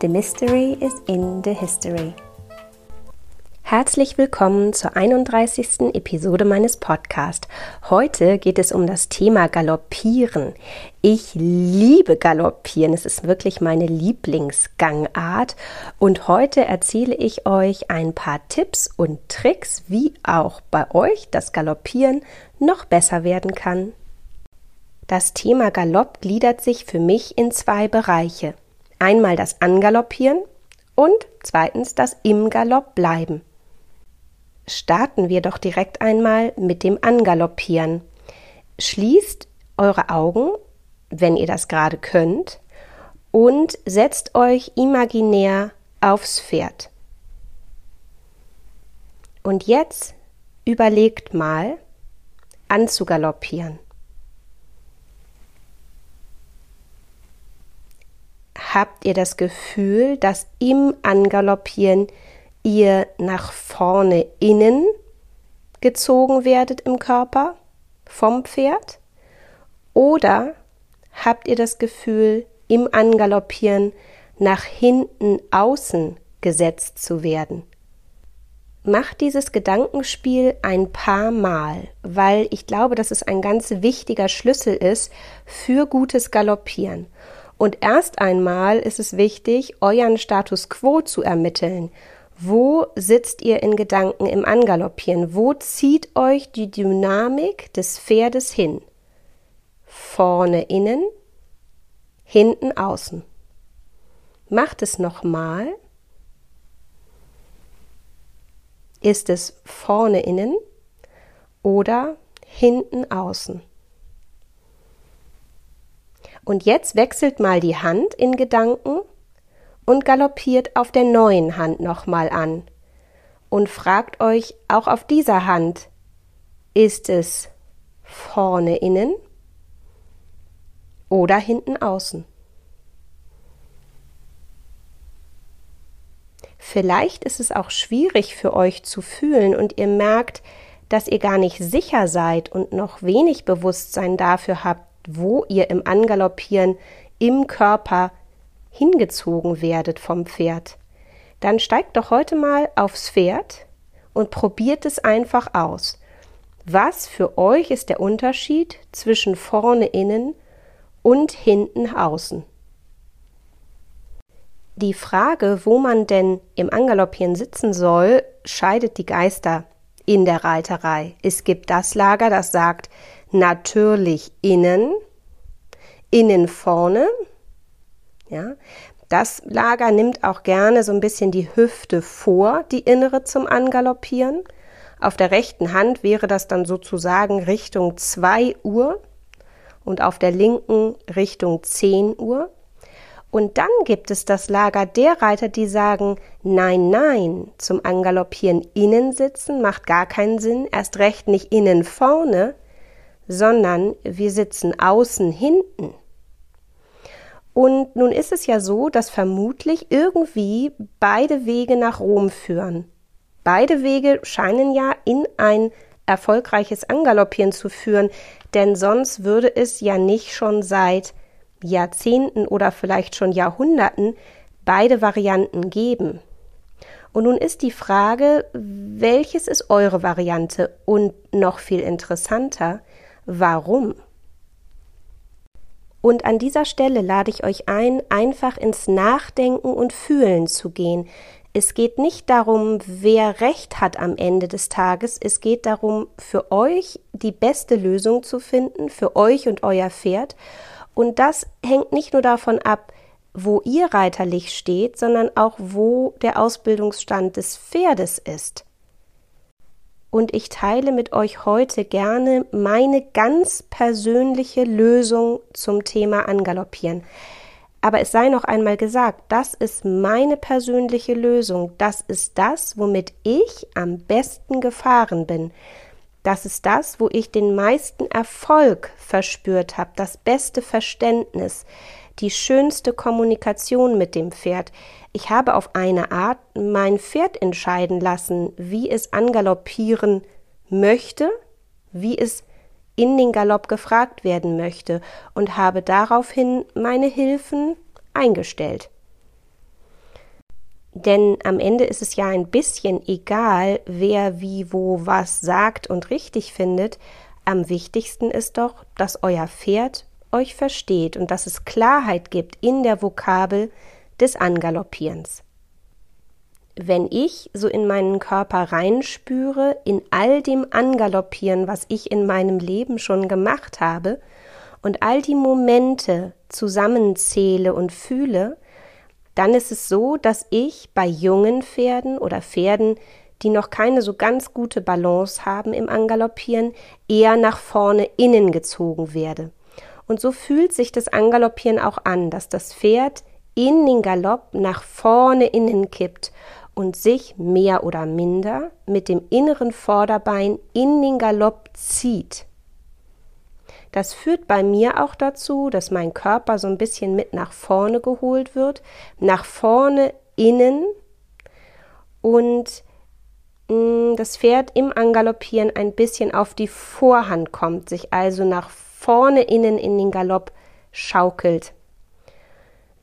The Mystery is in the History. Herzlich willkommen zur 31. Episode meines Podcasts. Heute geht es um das Thema Galoppieren. Ich liebe Galoppieren. Es ist wirklich meine Lieblingsgangart. Und heute erzähle ich euch ein paar Tipps und Tricks, wie auch bei euch das Galoppieren noch besser werden kann. Das Thema Galopp gliedert sich für mich in zwei Bereiche. Einmal das Angaloppieren und zweitens das im Galopp bleiben. Starten wir doch direkt einmal mit dem Angaloppieren. Schließt eure Augen, wenn ihr das gerade könnt, und setzt euch imaginär aufs Pferd. Und jetzt überlegt mal, anzugaloppieren. Habt ihr das Gefühl, dass im Angaloppieren ihr nach vorne innen gezogen werdet im Körper vom Pferd? Oder habt ihr das Gefühl, im Angaloppieren nach hinten außen gesetzt zu werden? Macht dieses Gedankenspiel ein paar Mal, weil ich glaube, dass es ein ganz wichtiger Schlüssel ist für gutes Galoppieren. Und erst einmal ist es wichtig, euren Status quo zu ermitteln. Wo sitzt ihr in Gedanken im Angaloppieren? Wo zieht euch die Dynamik des Pferdes hin? Vorne innen, hinten außen. Macht es nochmal. Ist es vorne innen oder hinten außen? Und jetzt wechselt mal die Hand in Gedanken und galoppiert auf der neuen Hand nochmal an. Und fragt euch auch auf dieser Hand, ist es vorne innen oder hinten außen? Vielleicht ist es auch schwierig für euch zu fühlen und ihr merkt, dass ihr gar nicht sicher seid und noch wenig Bewusstsein dafür habt, wo ihr im Angaloppieren im Körper hingezogen werdet vom Pferd, dann steigt doch heute mal aufs Pferd und probiert es einfach aus. Was für euch ist der Unterschied zwischen vorne innen und hinten außen? Die Frage, wo man denn im Angaloppieren sitzen soll, scheidet die Geister in der Reiterei. Es gibt das Lager, das sagt, natürlich innen, innen vorne. Ja, das Lager nimmt auch gerne so ein bisschen die Hüfte vor, die innere zum Angaloppieren. Auf der rechten Hand wäre das dann sozusagen Richtung 2 Uhr und auf der linken Richtung 10 Uhr. Und dann gibt es das Lager der Reiter, die sagen, nein, nein, zum Angaloppieren innen sitzen macht gar keinen Sinn, erst recht nicht innen vorne, sondern wir sitzen außen hinten. Und nun ist es ja so, dass vermutlich irgendwie beide Wege nach Rom führen. Beide Wege scheinen ja in ein erfolgreiches Angaloppieren zu führen, denn sonst würde es ja nicht schon seit Jahrzehnten oder vielleicht schon Jahrhunderten beide Varianten geben. Und nun ist die Frage, welches ist eure Variante und noch viel interessanter, warum? Und an dieser Stelle lade ich euch ein, einfach ins Nachdenken und Fühlen zu gehen. Es geht nicht darum, wer recht hat am Ende des Tages. Es geht darum, für euch die beste Lösung zu finden, für euch und euer Pferd. Und das hängt nicht nur davon ab, wo ihr reiterlich steht, sondern auch wo der Ausbildungsstand des Pferdes ist. Und ich teile mit euch heute gerne meine ganz persönliche Lösung zum Thema Angaloppieren. Aber es sei noch einmal gesagt, das ist meine persönliche Lösung. Das ist das, womit ich am besten gefahren bin. Das ist das, wo ich den meisten Erfolg verspürt habe, das beste Verständnis, die schönste Kommunikation mit dem Pferd. Ich habe auf eine Art mein Pferd entscheiden lassen, wie es angaloppieren möchte, wie es in den Galopp gefragt werden möchte und habe daraufhin meine Hilfen eingestellt. Denn am Ende ist es ja ein bisschen egal, wer wie wo was sagt und richtig findet. Am wichtigsten ist doch, dass euer Pferd euch versteht und dass es Klarheit gibt in der Vokabel des Angaloppierens wenn ich so in meinen Körper reinspüre, in all dem Angaloppieren, was ich in meinem Leben schon gemacht habe, und all die Momente zusammenzähle und fühle, dann ist es so, dass ich bei jungen Pferden oder Pferden, die noch keine so ganz gute Balance haben im Angaloppieren, eher nach vorne innen gezogen werde. Und so fühlt sich das Angaloppieren auch an, dass das Pferd in den Galopp nach vorne innen kippt und sich mehr oder minder mit dem inneren Vorderbein in den Galopp zieht. Das führt bei mir auch dazu, dass mein Körper so ein bisschen mit nach vorne geholt wird, nach vorne innen und mm, das Pferd im Angaloppieren ein bisschen auf die Vorhand kommt, sich also nach vorne innen in den Galopp schaukelt.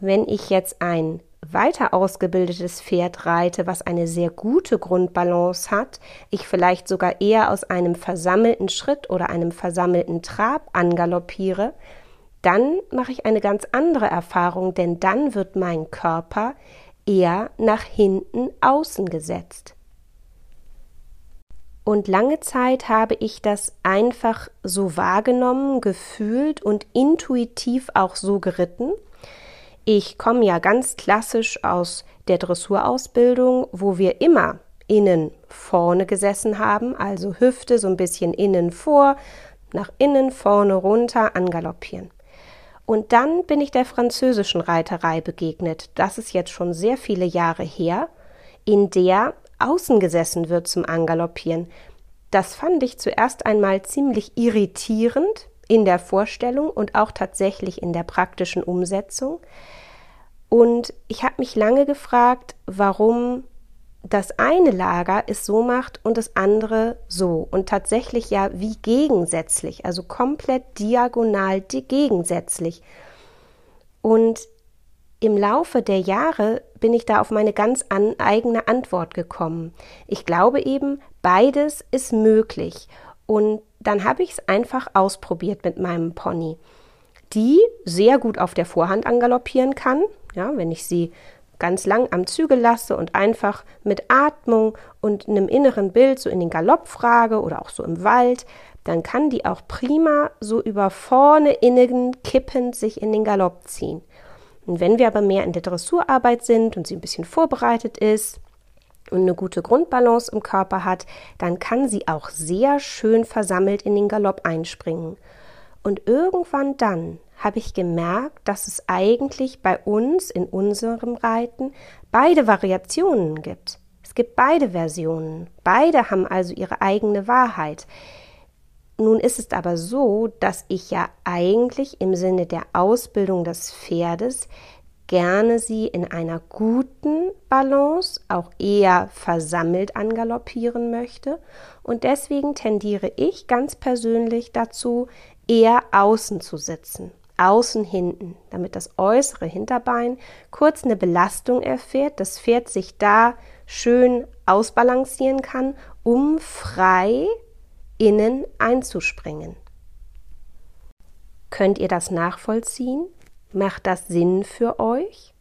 Wenn ich jetzt ein weiter ausgebildetes Pferd reite, was eine sehr gute Grundbalance hat, ich vielleicht sogar eher aus einem versammelten Schritt oder einem versammelten Trab angaloppiere, dann mache ich eine ganz andere Erfahrung, denn dann wird mein Körper eher nach hinten außen gesetzt. Und lange Zeit habe ich das einfach so wahrgenommen, gefühlt und intuitiv auch so geritten. Ich komme ja ganz klassisch aus der Dressurausbildung, wo wir immer innen vorne gesessen haben, also Hüfte so ein bisschen innen vor, nach innen vorne runter angaloppieren. Und dann bin ich der französischen Reiterei begegnet. Das ist jetzt schon sehr viele Jahre her, in der außen gesessen wird zum Angaloppieren. Das fand ich zuerst einmal ziemlich irritierend in der Vorstellung und auch tatsächlich in der praktischen Umsetzung. Und ich habe mich lange gefragt, warum das eine Lager es so macht und das andere so. Und tatsächlich ja wie gegensätzlich, also komplett diagonal gegensätzlich. Und im Laufe der Jahre bin ich da auf meine ganz an, eigene Antwort gekommen. Ich glaube eben, beides ist möglich. Und dann habe ich es einfach ausprobiert mit meinem Pony, die sehr gut auf der Vorhand angaloppieren kann, ja, wenn ich sie ganz lang am Zügel lasse und einfach mit Atmung und einem inneren Bild so in den Galopp frage oder auch so im Wald, dann kann die auch prima so über vorne innen kippend sich in den Galopp ziehen. Und wenn wir aber mehr in der Dressurarbeit sind und sie ein bisschen vorbereitet ist und eine gute Grundbalance im Körper hat, dann kann sie auch sehr schön versammelt in den Galopp einspringen. Und irgendwann dann habe ich gemerkt, dass es eigentlich bei uns in unserem Reiten beide Variationen gibt. Es gibt beide Versionen. Beide haben also ihre eigene Wahrheit. Nun ist es aber so, dass ich ja eigentlich im Sinne der Ausbildung des Pferdes gerne sie in einer guten Balance auch eher versammelt angaloppieren möchte. Und deswegen tendiere ich ganz persönlich dazu, eher außen zu sitzen außen hinten, damit das äußere Hinterbein kurz eine Belastung erfährt, das Pferd sich da schön ausbalancieren kann, um frei innen einzuspringen. Könnt ihr das nachvollziehen? Macht das Sinn für euch?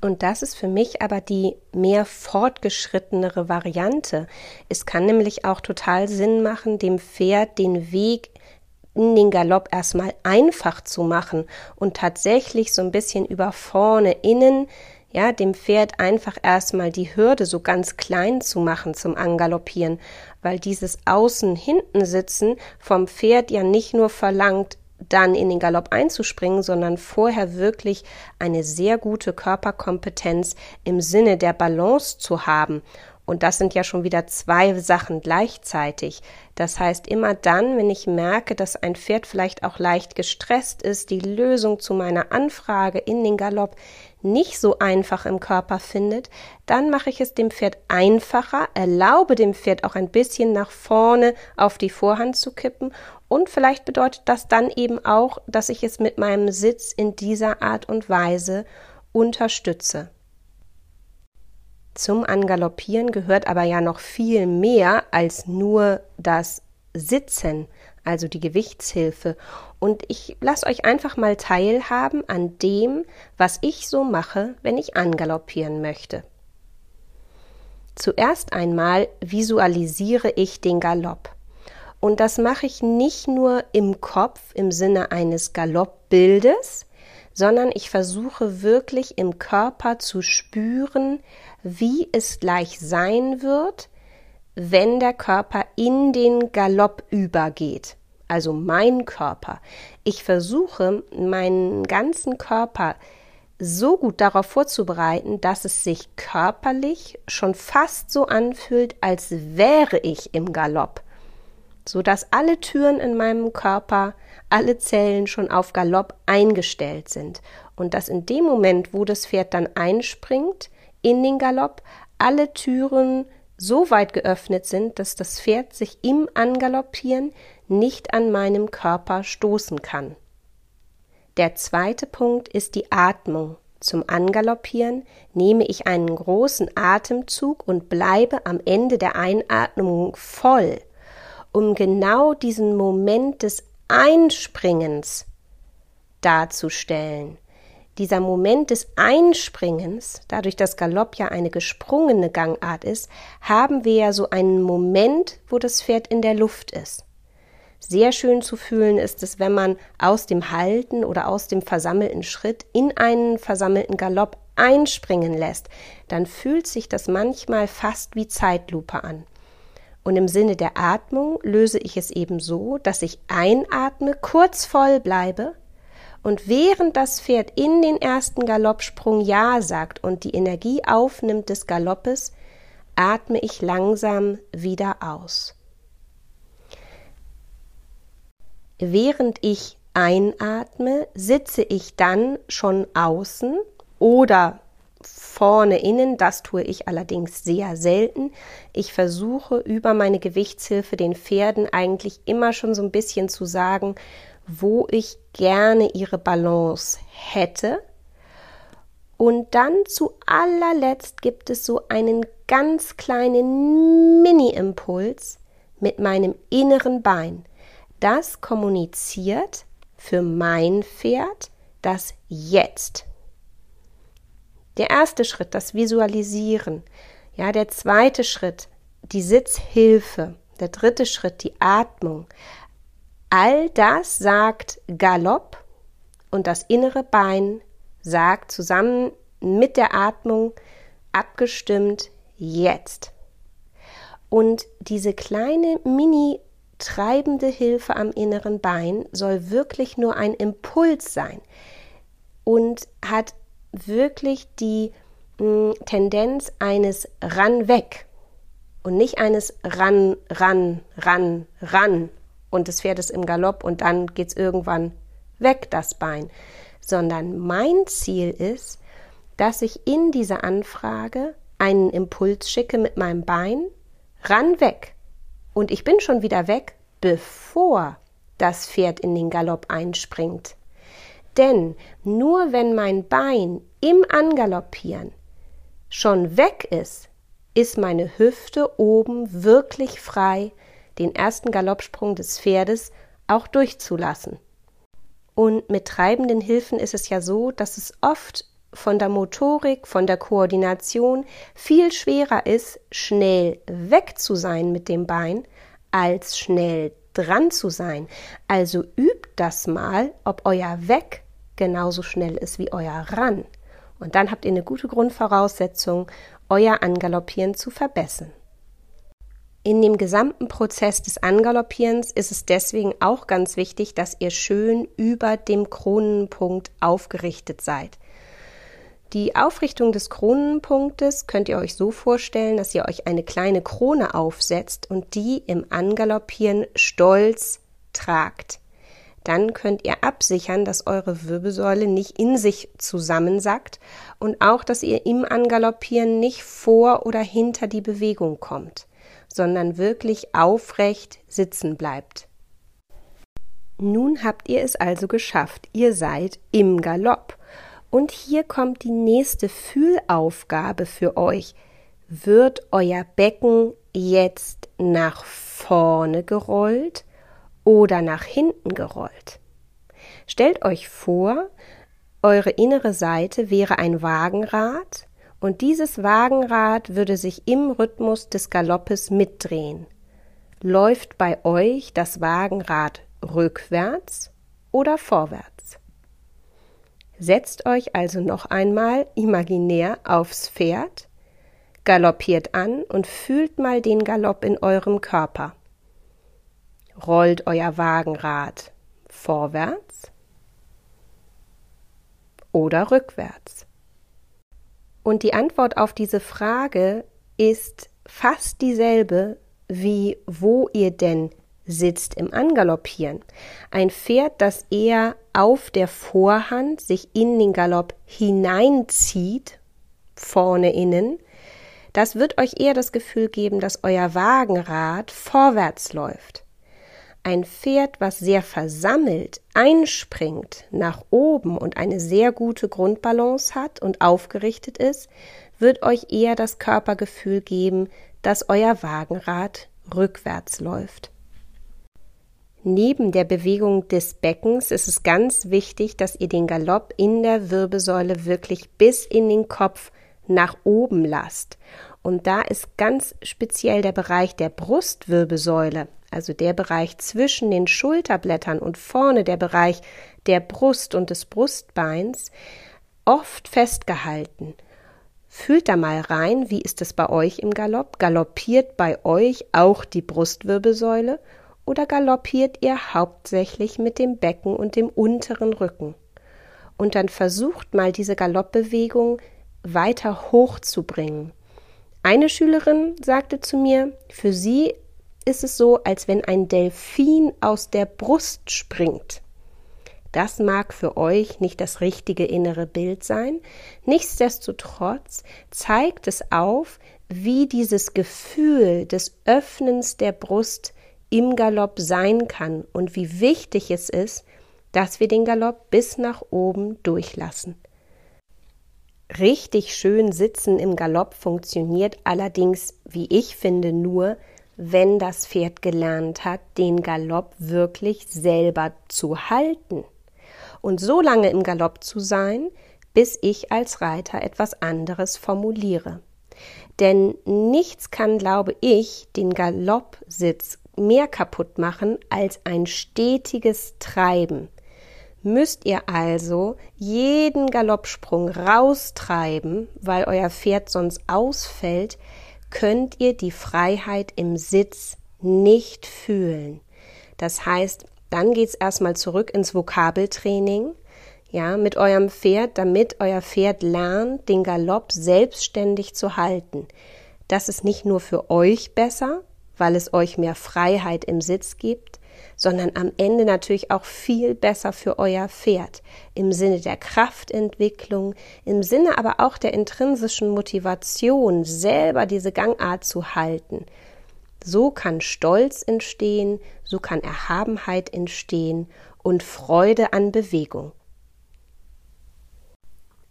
Und das ist für mich aber die mehr fortgeschrittenere Variante. Es kann nämlich auch total Sinn machen, dem Pferd den Weg in den Galopp erstmal einfach zu machen und tatsächlich so ein bisschen über vorne innen, ja, dem Pferd einfach erstmal die Hürde so ganz klein zu machen zum Angaloppieren, weil dieses Außen-Hinten sitzen vom Pferd ja nicht nur verlangt, dann in den Galopp einzuspringen, sondern vorher wirklich eine sehr gute Körperkompetenz im Sinne der Balance zu haben. Und das sind ja schon wieder zwei Sachen gleichzeitig. Das heißt, immer dann, wenn ich merke, dass ein Pferd vielleicht auch leicht gestresst ist, die Lösung zu meiner Anfrage in den Galopp nicht so einfach im Körper findet, dann mache ich es dem Pferd einfacher, erlaube dem Pferd auch ein bisschen nach vorne auf die Vorhand zu kippen und vielleicht bedeutet das dann eben auch, dass ich es mit meinem Sitz in dieser Art und Weise unterstütze. Zum Angaloppieren gehört aber ja noch viel mehr als nur das Sitzen, also die Gewichtshilfe. Und ich lasse euch einfach mal teilhaben an dem, was ich so mache, wenn ich angaloppieren möchte. Zuerst einmal visualisiere ich den Galopp. Und das mache ich nicht nur im Kopf im Sinne eines Galoppbildes, sondern ich versuche wirklich im Körper zu spüren, wie es gleich sein wird, wenn der Körper in den Galopp übergeht. Also mein Körper. Ich versuche, meinen ganzen Körper so gut darauf vorzubereiten, dass es sich körperlich schon fast so anfühlt, als wäre ich im Galopp, so dass alle Türen in meinem Körper alle Zellen schon auf Galopp eingestellt sind und dass in dem Moment, wo das Pferd dann einspringt in den Galopp, alle Türen so weit geöffnet sind, dass das Pferd sich im Angaloppieren nicht an meinem Körper stoßen kann. Der zweite Punkt ist die Atmung. Zum Angaloppieren nehme ich einen großen Atemzug und bleibe am Ende der Einatmung voll, um genau diesen Moment des Einspringens darzustellen. Dieser Moment des Einspringens, dadurch, dass Galopp ja eine gesprungene Gangart ist, haben wir ja so einen Moment, wo das Pferd in der Luft ist. Sehr schön zu fühlen ist es, wenn man aus dem Halten oder aus dem versammelten Schritt in einen versammelten Galopp einspringen lässt. Dann fühlt sich das manchmal fast wie Zeitlupe an. Und im Sinne der Atmung löse ich es eben so, dass ich einatme, kurz voll bleibe und während das Pferd in den ersten Galoppsprung Ja sagt und die Energie aufnimmt des Galoppes, atme ich langsam wieder aus. Während ich einatme, sitze ich dann schon außen oder vorne innen. Das tue ich allerdings sehr selten. Ich versuche über meine Gewichtshilfe den Pferden eigentlich immer schon so ein bisschen zu sagen, wo ich gerne ihre Balance hätte. Und dann zu allerletzt gibt es so einen ganz kleinen Mini-Impuls mit meinem inneren Bein. Das kommuniziert für mein Pferd das Jetzt. Der erste Schritt, das Visualisieren. Ja, der zweite Schritt, die Sitzhilfe. Der dritte Schritt, die Atmung. All das sagt Galopp und das innere Bein sagt zusammen mit der Atmung abgestimmt jetzt. Und diese kleine mini treibende Hilfe am inneren Bein soll wirklich nur ein Impuls sein und hat wirklich die hm, Tendenz eines ran weg und nicht eines ran, ran, ran, ran und das Pferd ist im Galopp und dann geht es irgendwann weg, das Bein, sondern mein Ziel ist, dass ich in dieser Anfrage einen Impuls schicke mit meinem Bein, ran weg. Und ich bin schon wieder weg, bevor das Pferd in den Galopp einspringt. Denn nur wenn mein Bein im Angaloppieren schon weg ist, ist meine Hüfte oben wirklich frei, den ersten Galoppsprung des Pferdes auch durchzulassen. Und mit treibenden Hilfen ist es ja so, dass es oft von der Motorik, von der Koordination viel schwerer ist, schnell weg zu sein mit dem Bein, als schnell dran zu sein. Also übt das mal, ob euer Weg genauso schnell ist wie euer Ran. Und dann habt ihr eine gute Grundvoraussetzung, euer Angaloppieren zu verbessern. In dem gesamten Prozess des Angaloppierens ist es deswegen auch ganz wichtig, dass ihr schön über dem Kronenpunkt aufgerichtet seid. Die Aufrichtung des Kronenpunktes könnt ihr euch so vorstellen, dass ihr euch eine kleine Krone aufsetzt und die im Angaloppieren stolz tragt. Dann könnt ihr absichern, dass eure Wirbelsäule nicht in sich zusammensackt und auch, dass ihr im Angaloppieren nicht vor oder hinter die Bewegung kommt, sondern wirklich aufrecht sitzen bleibt. Nun habt ihr es also geschafft. Ihr seid im Galopp. Und hier kommt die nächste Fühlaufgabe für euch. Wird euer Becken jetzt nach vorne gerollt oder nach hinten gerollt? Stellt euch vor, eure innere Seite wäre ein Wagenrad und dieses Wagenrad würde sich im Rhythmus des Galoppes mitdrehen. Läuft bei euch das Wagenrad rückwärts oder vorwärts? Setzt euch also noch einmal imaginär aufs Pferd, galoppiert an und fühlt mal den Galopp in eurem Körper. Rollt euer Wagenrad vorwärts oder rückwärts? Und die Antwort auf diese Frage ist fast dieselbe wie wo ihr denn sitzt im Angaloppieren. Ein Pferd, das eher auf der Vorhand sich in den Galopp hineinzieht, vorne innen, das wird euch eher das Gefühl geben, dass euer Wagenrad vorwärts läuft. Ein Pferd, was sehr versammelt, einspringt nach oben und eine sehr gute Grundbalance hat und aufgerichtet ist, wird euch eher das Körpergefühl geben, dass euer Wagenrad rückwärts läuft. Neben der Bewegung des Beckens ist es ganz wichtig, dass ihr den Galopp in der Wirbelsäule wirklich bis in den Kopf nach oben lasst. Und da ist ganz speziell der Bereich der Brustwirbelsäule, also der Bereich zwischen den Schulterblättern und vorne der Bereich der Brust und des Brustbeins, oft festgehalten. Fühlt da mal rein, wie ist es bei euch im Galopp? Galoppiert bei euch auch die Brustwirbelsäule oder galoppiert ihr hauptsächlich mit dem Becken und dem unteren Rücken? Und dann versucht mal diese Galoppbewegung weiter hochzubringen. Eine Schülerin sagte zu mir, für sie ist es so, als wenn ein Delfin aus der Brust springt. Das mag für euch nicht das richtige innere Bild sein, nichtsdestotrotz zeigt es auf, wie dieses Gefühl des Öffnens der Brust im Galopp sein kann und wie wichtig es ist, dass wir den Galopp bis nach oben durchlassen. Richtig schön sitzen im Galopp funktioniert allerdings, wie ich finde, nur, wenn das Pferd gelernt hat, den Galopp wirklich selber zu halten und so lange im Galopp zu sein, bis ich als Reiter etwas anderes formuliere. Denn nichts kann, glaube ich, den Galoppsitz mehr kaputt machen als ein stetiges Treiben. Müsst ihr also jeden Galoppsprung raustreiben, weil euer Pferd sonst ausfällt, könnt ihr die Freiheit im Sitz nicht fühlen. Das heißt, dann geht's erstmal zurück ins Vokabeltraining, ja, mit eurem Pferd, damit euer Pferd lernt, den Galopp selbstständig zu halten. Das ist nicht nur für euch besser, weil es euch mehr Freiheit im Sitz gibt, sondern am Ende natürlich auch viel besser für euer Pferd im Sinne der Kraftentwicklung, im Sinne aber auch der intrinsischen Motivation, selber diese Gangart zu halten. So kann Stolz entstehen, so kann Erhabenheit entstehen und Freude an Bewegung.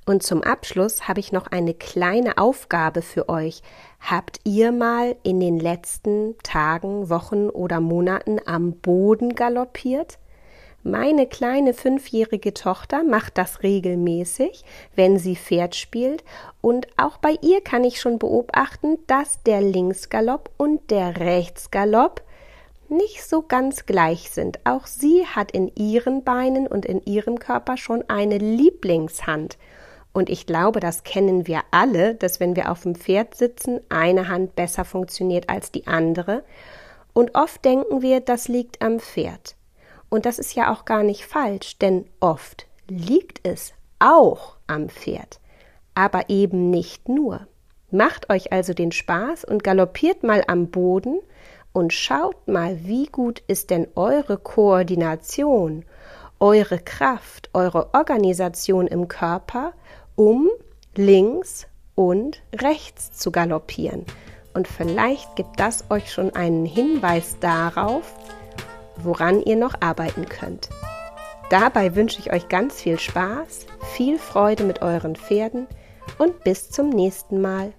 Und zum Abschluss habe ich noch eine kleine Aufgabe für euch. Habt ihr mal in den letzten Tagen, Wochen oder Monaten am Boden galoppiert? Meine kleine fünfjährige Tochter macht das regelmäßig, wenn sie Pferd spielt, und auch bei ihr kann ich schon beobachten, dass der Linksgalopp und der Rechtsgalopp nicht so ganz gleich sind. Auch sie hat in ihren Beinen und in ihrem Körper schon eine Lieblingshand Und ich glaube, das kennen wir alle, dass wenn wir auf dem Pferd sitzen, eine Hand besser funktioniert als die andere. Und oft denken wir, das liegt am Pferd. Und das ist ja auch gar nicht falsch, denn oft liegt es auch am Pferd, aber eben nicht nur. Macht euch also den Spaß und galoppiert mal am Boden und schaut mal, wie gut ist denn eure Koordination, eure Kraft, eure Organisation im Körper, um links und rechts zu galoppieren. Und vielleicht gibt das euch schon einen Hinweis darauf, woran ihr noch arbeiten könnt. Dabei wünsche ich euch ganz viel Spaß, viel Freude mit euren Pferden und bis zum nächsten Mal.